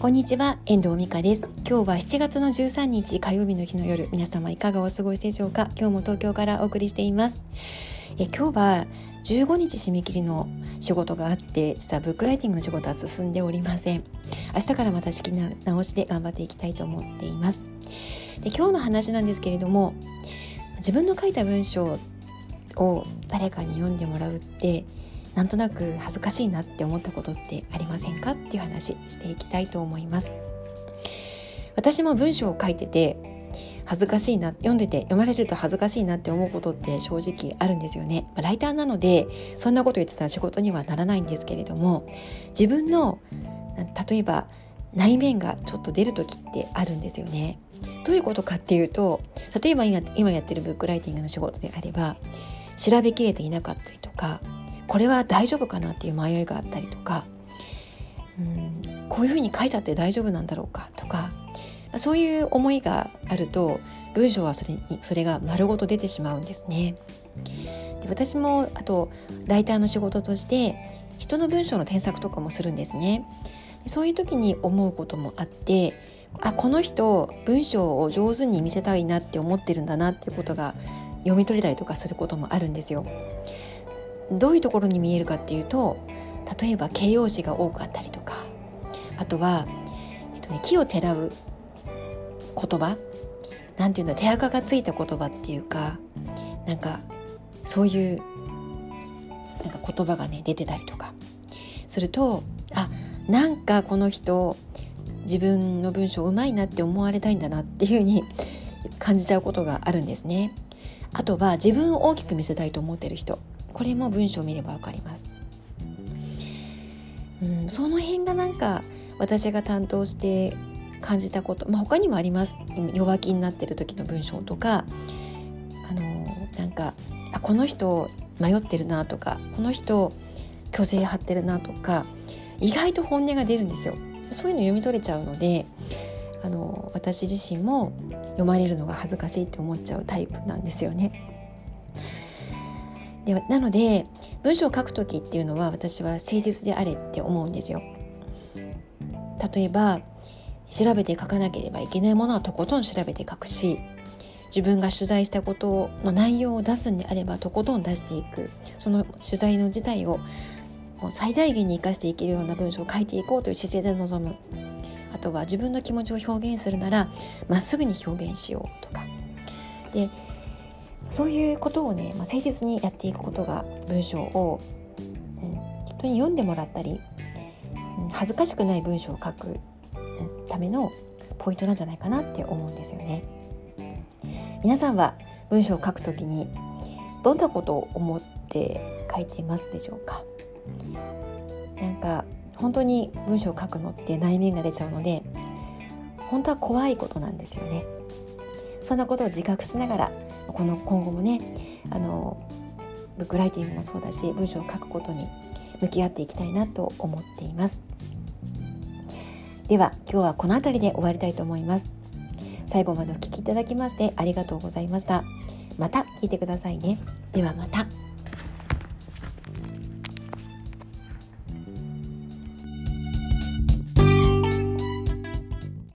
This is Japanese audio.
こんにちは遠藤美香です。今日は7月の13日火曜日の日の夜皆様いかがお過ごしでしょうか？今日も東京からお送りしています。え今日は15日締め切りの仕事があって実はブックライティングの仕事は進んでおりません。明日からまた仕切り直しで頑張っていきたいと思っています。で今日の話なんですけれども自分の書いた文章を誰かに読んでもらうってなんとなく恥ずかしいなって思ったことってありませんかっていう話していきたいと思います。私も文章を書いてて恥ずかしいな読んでて読まれると恥ずかしいなって思うことって正直あるんですよね、まライターなのでそんなこと言ってたら仕事にはならないんですけれども自分の例えば内面がちょっと出る時ってあるんですよね。どういうことかっていうと例えば今やってるブックライティングの仕事であれば調べきれていなかったりとかこれは大丈夫かなっていう迷いがあったりとかうんこういうふうに書いたって大丈夫なんだろうかとかそういう思いがあると文章はそれにそれが丸ごと出てしまうんですね。で私もあとライターの仕事として人の文章の添削とかもするんですね。そういう時に思うこともあってあこの人文章を上手に見せたいなって思ってるんだなっていうことが読み取れたりとかすることもあるんですよ。どういうところに見えるかっていうと例えば形容詞が多かったりとかあとは、えっとね、木をてらう言葉なんていうの手垢がついた言葉っていうかなんかそういうなんか言葉がね出てたりとかするとあなんかこの人自分の文章うまいなって思われたいんだなっていうふうに 感じちゃうことがあるんですね。あとは自分を大きく見せたいと思ってる人これも文章を見れば分かります。うん、その辺がなんか私が担当して感じたこと、まあ、他にもあります弱気になってる時の文章とかあのなんかあこの人迷ってるなとかこの人虚勢張ってるなとか意外と本音が出るんですよ。そういうの読み取れちゃうのであの私自身も読まれるのが恥ずかしいって思っちゃうタイプなんですよね。でなので文章を書く時っていうのは私は誠実であれって思うんですよ。例えば調べて書かなければいけないものはとことん調べて書くし自分が取材したことの内容を出すんであればとことん出していく。その取材の自体を最大限に生かしていけるような文章を書いていこうという姿勢で臨む。あとは自分の気持ちを表現するならまっすぐに表現しようとか。でそういうことをね、まあ、誠実にやっていくことが文章を、うん、人に読んでもらったり、うん、恥ずかしくない文章を書く、ためのポイントなんじゃないかなって思うんですよね。皆さんは文章を書くときにどんなことを思って書いてますでしょうか？なんか本当に文章を書くのって内面が出ちゃうので本当は怖いことなんですよね。そんなことを自覚しながらこの今後もねあのブックライティングもそうだし文章を書くことに向き合っていきたいなと思っています。では今日はこの辺りで終わりたいと思います。最後までお聴きいただきましてありがとうございました。また聞いてくださいね。ではまた。